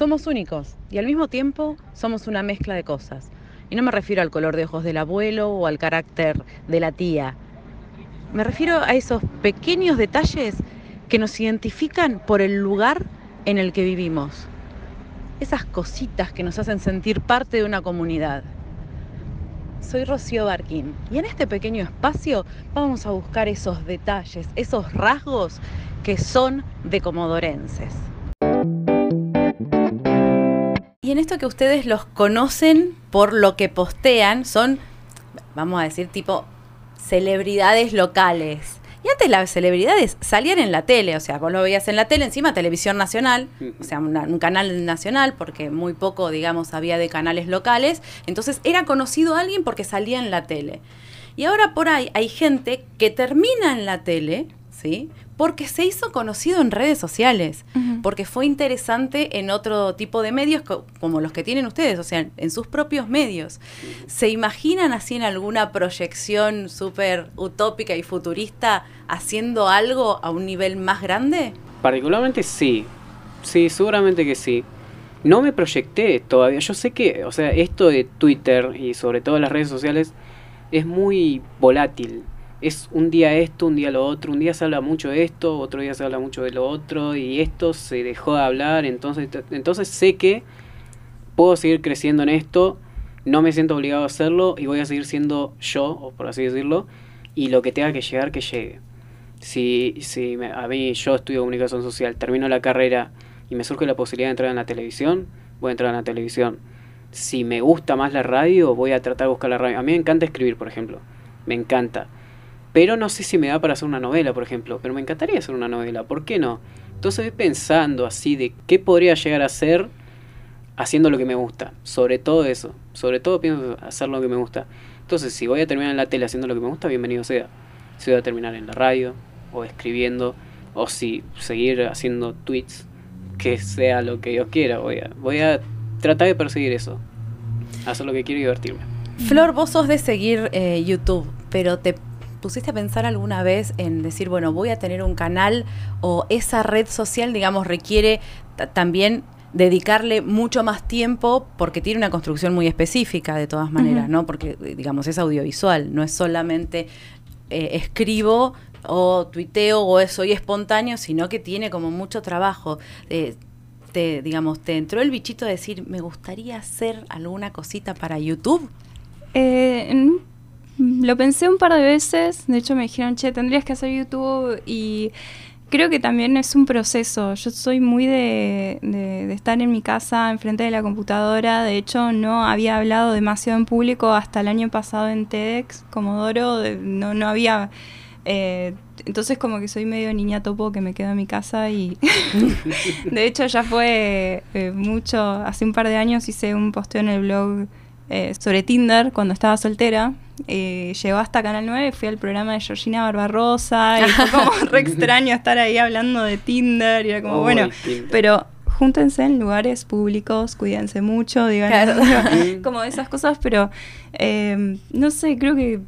Somos únicos y al mismo tiempo somos una mezcla de cosas. Y no me refiero al color de ojos del abuelo o al carácter de la tía. Me refiero a esos pequeños detalles que nos identifican por el lugar en el que vivimos. Esas cositas que nos hacen sentir parte de una comunidad. Soy Rocío Barquín y en este pequeño espacio vamos a buscar esos detalles, esos rasgos que son de comodorenses. Y en esto que ustedes los conocen por lo que postean, son, vamos a decir, tipo celebridades locales. Y antes las celebridades salían en la tele, o sea, vos lo veías en la tele, encima televisión nacional, o sea, un canal nacional, porque muy poco, digamos, había de canales locales. Entonces era conocido alguien porque salía en la tele. Y ahora por ahí hay gente que termina en la tele, ¿sí? porque se hizo conocido en redes sociales, porque fue interesante en otro tipo de medios como los que tienen ustedes, o sea, en sus propios medios. ¿Se imaginan así en alguna proyección súper utópica y futurista haciendo algo a un nivel más grande? Particularmente sí, sí, seguramente que sí. No me proyecté todavía, yo sé que, o sea, esto de Twitter y sobre todo las redes sociales es muy volátil es un día esto, un día lo otro, un día se habla mucho de esto, otro día se habla mucho de lo otro, y esto se dejó de hablar, entonces, entonces sé que puedo seguir creciendo en esto, no me siento obligado a hacerlo y voy a seguir siendo yo, por así decirlo, y lo que tenga que llegar, que llegue. Si, si a mí yo estudio comunicación social, termino la carrera y me surge la posibilidad de entrar en la televisión, voy a entrar en la televisión. Si me gusta más la radio, voy a tratar de buscar la radio. A mí me encanta escribir, por ejemplo. Me encanta pero no sé si me da para hacer una novela, por ejemplo. Pero me encantaría hacer una novela, ¿por qué no? Entonces voy pensando así de qué podría llegar a ser haciendo lo que me gusta. Sobre todo eso. Sobre todo pienso hacer lo que me gusta. Entonces, si voy a terminar en la tele haciendo lo que me gusta, bienvenido sea. Si voy a terminar en la radio, o escribiendo, o si seguir haciendo tweets, que sea lo que Dios quiera. Voy a, voy a tratar de perseguir eso. Hacer lo que quiero y divertirme. Flor, vos sos de seguir eh, YouTube, pero te pusiste a pensar alguna vez en decir, bueno, voy a tener un canal o esa red social, digamos, requiere también dedicarle mucho más tiempo porque tiene una construcción muy específica de todas maneras, ¿no? Porque, digamos, es audiovisual, no es solamente eh, escribo o tuiteo o soy espontáneo, sino que tiene como mucho trabajo. Eh, te, digamos, ¿te entró el bichito de decir, me gustaría hacer alguna cosita para YouTube? Eh, lo pensé un par de veces, de hecho me dijeron, che, tendrías que hacer YouTube y creo que también es un proceso. Yo soy muy de, de, estar en mi casa, enfrente de la computadora. De hecho, no había hablado demasiado en público hasta el año pasado en TEDx, Comodoro. no, no había. Eh, entonces, como que soy medio niña topo que me quedo en mi casa y. de hecho, ya fue eh, mucho. Hace un par de años hice un posteo en el blog eh, sobre Tinder cuando estaba soltera. Eh, llegó hasta Canal 9, fui al programa de Georgina Barbarosa y fue como re extraño estar ahí hablando de Tinder y era como, bueno, pero júntense en lugares públicos, cuídense mucho, digan como esas cosas, pero eh, no sé, creo que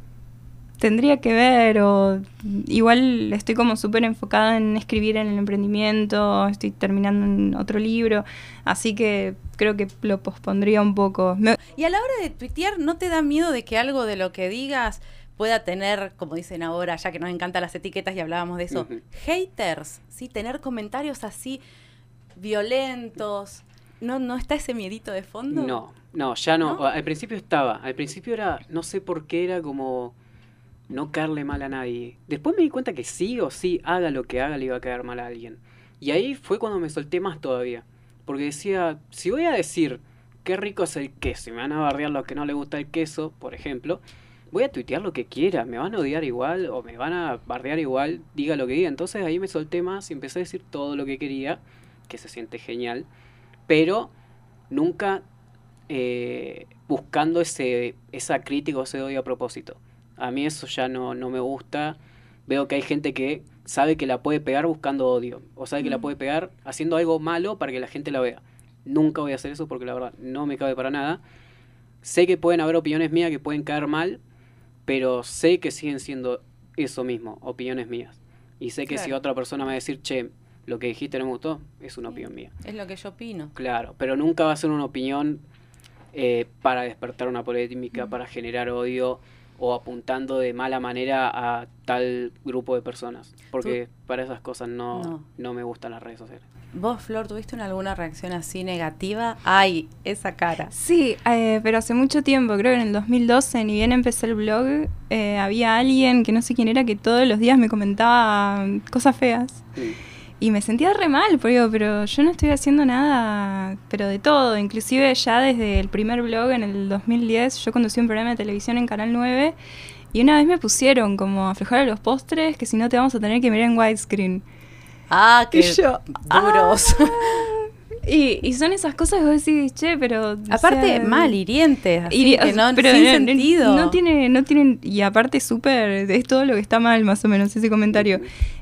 tendría que ver o igual estoy como súper enfocada en escribir en el emprendimiento, estoy terminando en otro libro, así que creo que lo pospondría un poco. Y a la hora de tuitear, ¿no te da miedo de que algo de lo que digas pueda tener, como dicen ahora, ya que nos encantan las etiquetas y hablábamos de eso, haters, ¿sí? Tener comentarios así violentos. ¿No, ¿No está ese miedito de fondo? No, no, ya no. Al principio estaba. Al principio era, no sé por qué era como no caerle mal a nadie. Después me di cuenta que sí o sí, haga lo que haga, le iba a caer mal a alguien. Y ahí fue cuando me solté más todavía. Porque decía, si voy a decir qué rico es el queso y me van a bardear los que no le gusta el queso, por ejemplo, voy a tuitear lo que quiera, me van a odiar igual o me van a bardear igual, diga lo que diga. Entonces ahí me solté más y empecé a decir todo lo que quería, que se siente genial, pero nunca eh, buscando ese, esa crítica o ese odio a propósito. A mí eso ya no, no me gusta. Veo que hay gente que sabe que la puede pegar buscando odio. O sabe que la puede pegar haciendo algo malo para que la gente la vea. Nunca voy a hacer eso porque la verdad no me cabe para nada. Sé que pueden haber opiniones mías que pueden caer mal, pero sé que siguen siendo eso mismo, opiniones mías. Y sé que si otra persona me va a decir, che, lo que dijiste no me gustó, es una opinión mía. Es lo que yo opino. Claro, pero nunca va a ser una opinión eh, para despertar una polémica, para generar odio o apuntando de mala manera a tal grupo de personas. Porque para esas cosas no, No. no. me gustan las redes sociales. ¿Vos, Flor, tuviste una- alguna reacción así negativa? Ay, esa cara. Sí, eh, pero hace mucho tiempo, creo que en el 2012, ni bien empecé el blog, eh, había alguien que no sé quién era que todos los días me comentaba cosas feas. Mm. Y me sentía re mal, porque digo, pero yo no estoy haciendo nada, pero de todo. Inclusive ya desde el primer blog en el 2010, yo conducí un programa de televisión en Canal 9 y una vez me pusieron como aflojar a los postres que si no te vamos a tener que mirar en widescreen. Ah, qué Y yo, duros. ah. Y, y son esas cosas que vos decís, che, pero... o Aparte, sea, mal, hirientes. así Hiri- que no, pero sin no- sentido. No tiene, no tienen, y aparte súper, es todo lo que está mal más o menos ese comentario.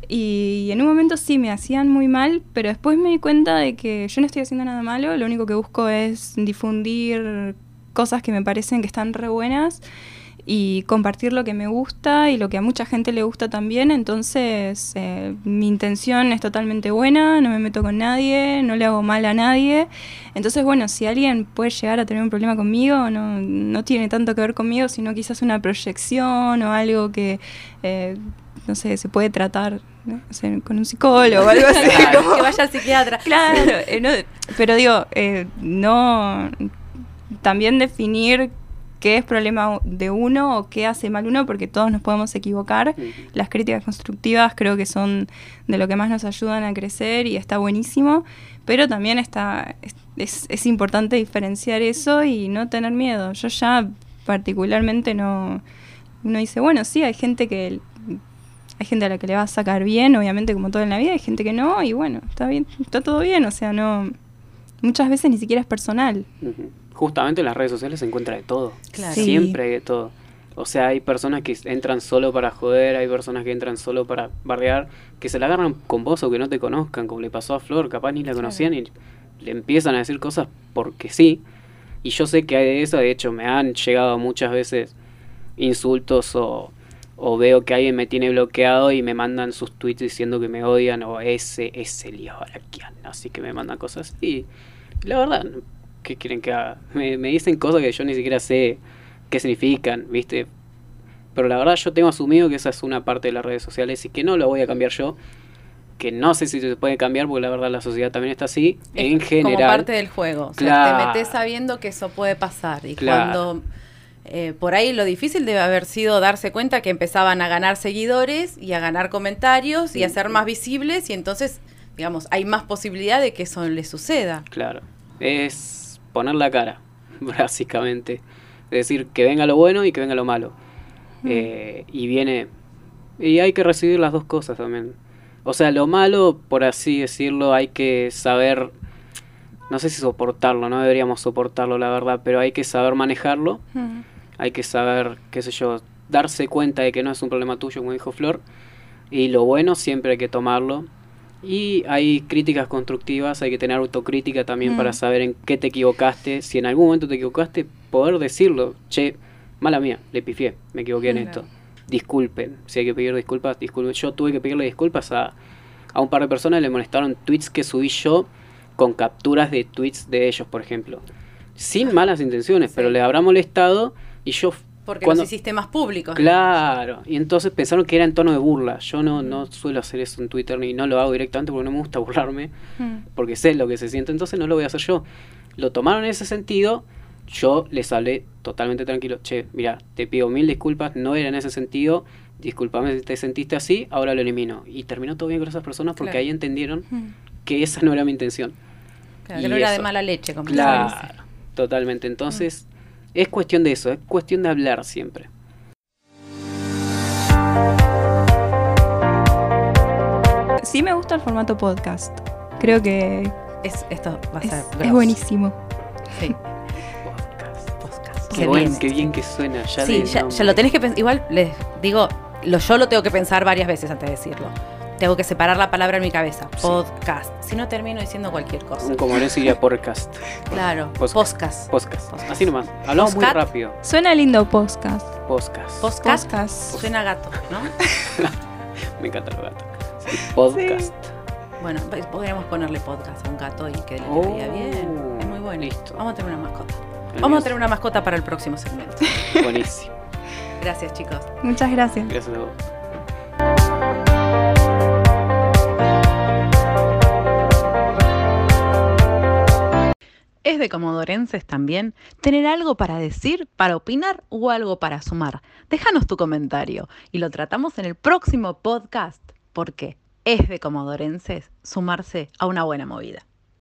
Y, en un momento sí me hacían muy mal, pero después me di cuenta de que yo no estoy haciendo nada malo, lo único que busco es difundir cosas que me parecen que están re buenas y compartir lo que me gusta y lo que a mucha gente le gusta también. Entonces, eh, mi intención es totalmente buena, no me meto con nadie, no le hago mal a nadie. Entonces, bueno, si alguien puede llegar a tener un problema conmigo, no, no tiene tanto que ver conmigo, sino quizás una proyección o algo que, eh, no sé, se puede tratar ¿no? O sea, con un psicólogo o algo así. Claro, como- que vaya al psiquiatra. Claro, eh, no, pero digo, no. También definir qué es problema de uno o qué hace mal uno, porque todos nos podemos equivocar. Las críticas constructivas creo que son de lo que más nos ayudan a crecer y está buenísimo, pero también está es, es- importante diferenciar eso y no tener miedo. Yo ya particularmente no. Uno dice, bueno, sí, hay gente que hay gente a la que le va a sacar bien, obviamente como todo en la vida, hay gente que no, y bueno, está bien, está todo bien, o sea, no muchas veces ni siquiera es personal. Ujú. Justamente en las redes sociales se encuentra de todo. Claro. Sí. Siempre hay de todo. O sea, hay personas que entran solo para joder, hay personas que entran solo para bardear, que se la agarran con vos o que no te conozcan, como le pasó a Flor, capaz ni la conocían y le empiezan a decir cosas porque sí. Y yo sé que hay de eso, de hecho me han llegado muchas veces insultos o, o veo que alguien me tiene bloqueado y me mandan sus tweets diciendo que me odian o ese, ese lío así que me mandan cosas y la verdad, ¿qué quieren que haga? Me, me dicen cosas que yo ni siquiera sé qué significan, ¿viste? Pero la verdad yo tengo asumido que esa es una parte de las redes sociales y que no lo voy a cambiar yo, que no sé si se puede cambiar porque la verdad la sociedad también está así, en general. Como parte del juego. O sea, Claro. te metes sabiendo que eso puede pasar. Y Claro. cuando. eh, por ahí lo difícil debe haber sido darse cuenta que empezaban a ganar seguidores y a ganar comentarios y a ser más visibles y entonces, digamos, hay más posibilidad de que eso les suceda. Claro, es poner la cara, básicamente. Es decir, que venga lo bueno y que venga lo malo. Eh, y viene... Y hay que recibir las dos cosas también. O sea, lo malo, por así decirlo, hay que saber... No sé si soportarlo, no deberíamos soportarlo, la verdad, pero hay que saber manejarlo. Hay que saber, qué sé yo, darse cuenta de que no es un problema tuyo, como dijo Flor. Y lo bueno siempre hay que tomarlo. Y hay críticas constructivas, hay que tener autocrítica también Mm. para saber en qué te equivocaste. Si en algún momento te equivocaste, poder decirlo. Che, mala mía, le pifié, me equivoqué en Claro. esto. Disculpen, si hay que pedir disculpas, disculpen. Yo tuve que pedirle disculpas a, a un par de personas, le molestaron tweets que subí yo con capturas de tweets de ellos, por ejemplo. Sin malas intenciones, Sí. pero le habrá molestado y yo... Porque cuando- los hiciste más públicos. Claro, y entonces pensaron que era en tono de burla. Yo no, no suelo hacer eso en Twitter ni no lo hago directamente porque no me gusta burlarme, Mm. porque sé lo que se siente, entonces no lo voy a hacer yo. Lo tomaron en ese sentido, yo les hablé totalmente tranquilo. Che, mira, te pido mil disculpas, no era en ese sentido, discúlpame si te sentiste así, ahora lo elimino. Y terminó todo bien con esas personas porque Claro. ahí entendieron Mm. que esa no era mi intención. Claro, que Y no era de mala leche, como Claro, totalmente. Entonces, es cuestión de eso, es cuestión de hablar siempre. Sí me gusta el formato podcast. Creo que Es, esto va a es, ser es buenísimo. Sí, Podcast. podcast. Qué, buen- viene. qué bien que suena. Ya Sí, ya, ya lo tenés que pensar. Igual les digo, lo, yo lo tengo que pensar varias veces antes de decirlo. Tengo que separar la palabra en mi cabeza. Sí. Podcast. Si no termino diciendo cualquier cosa. Un como no sería podcast. Claro. Podcast. Podcast. Podcast. Podcast. Así nomás. Hablamos muy rápido. Suena lindo podcast. Podcast. Podcast. Podcast. Suena gato, ¿no? Me encanta los gatos. Sí, podcast. Bueno, pues podríamos ponerle podcast a un gato y que le Oh, quedaría bien. Es muy bueno. listo. Vamos a tener una mascota. Vamos a tener una mascota para el próximo segmento. Buenísimo. Gracias, chicos. Muchas gracias. Gracias a vos. De comodorenses también tener algo para decir, para opinar o algo para sumar. Déjanos tu comentario y lo tratamos en el próximo podcast porque es de comodorenses sumarse a una buena movida.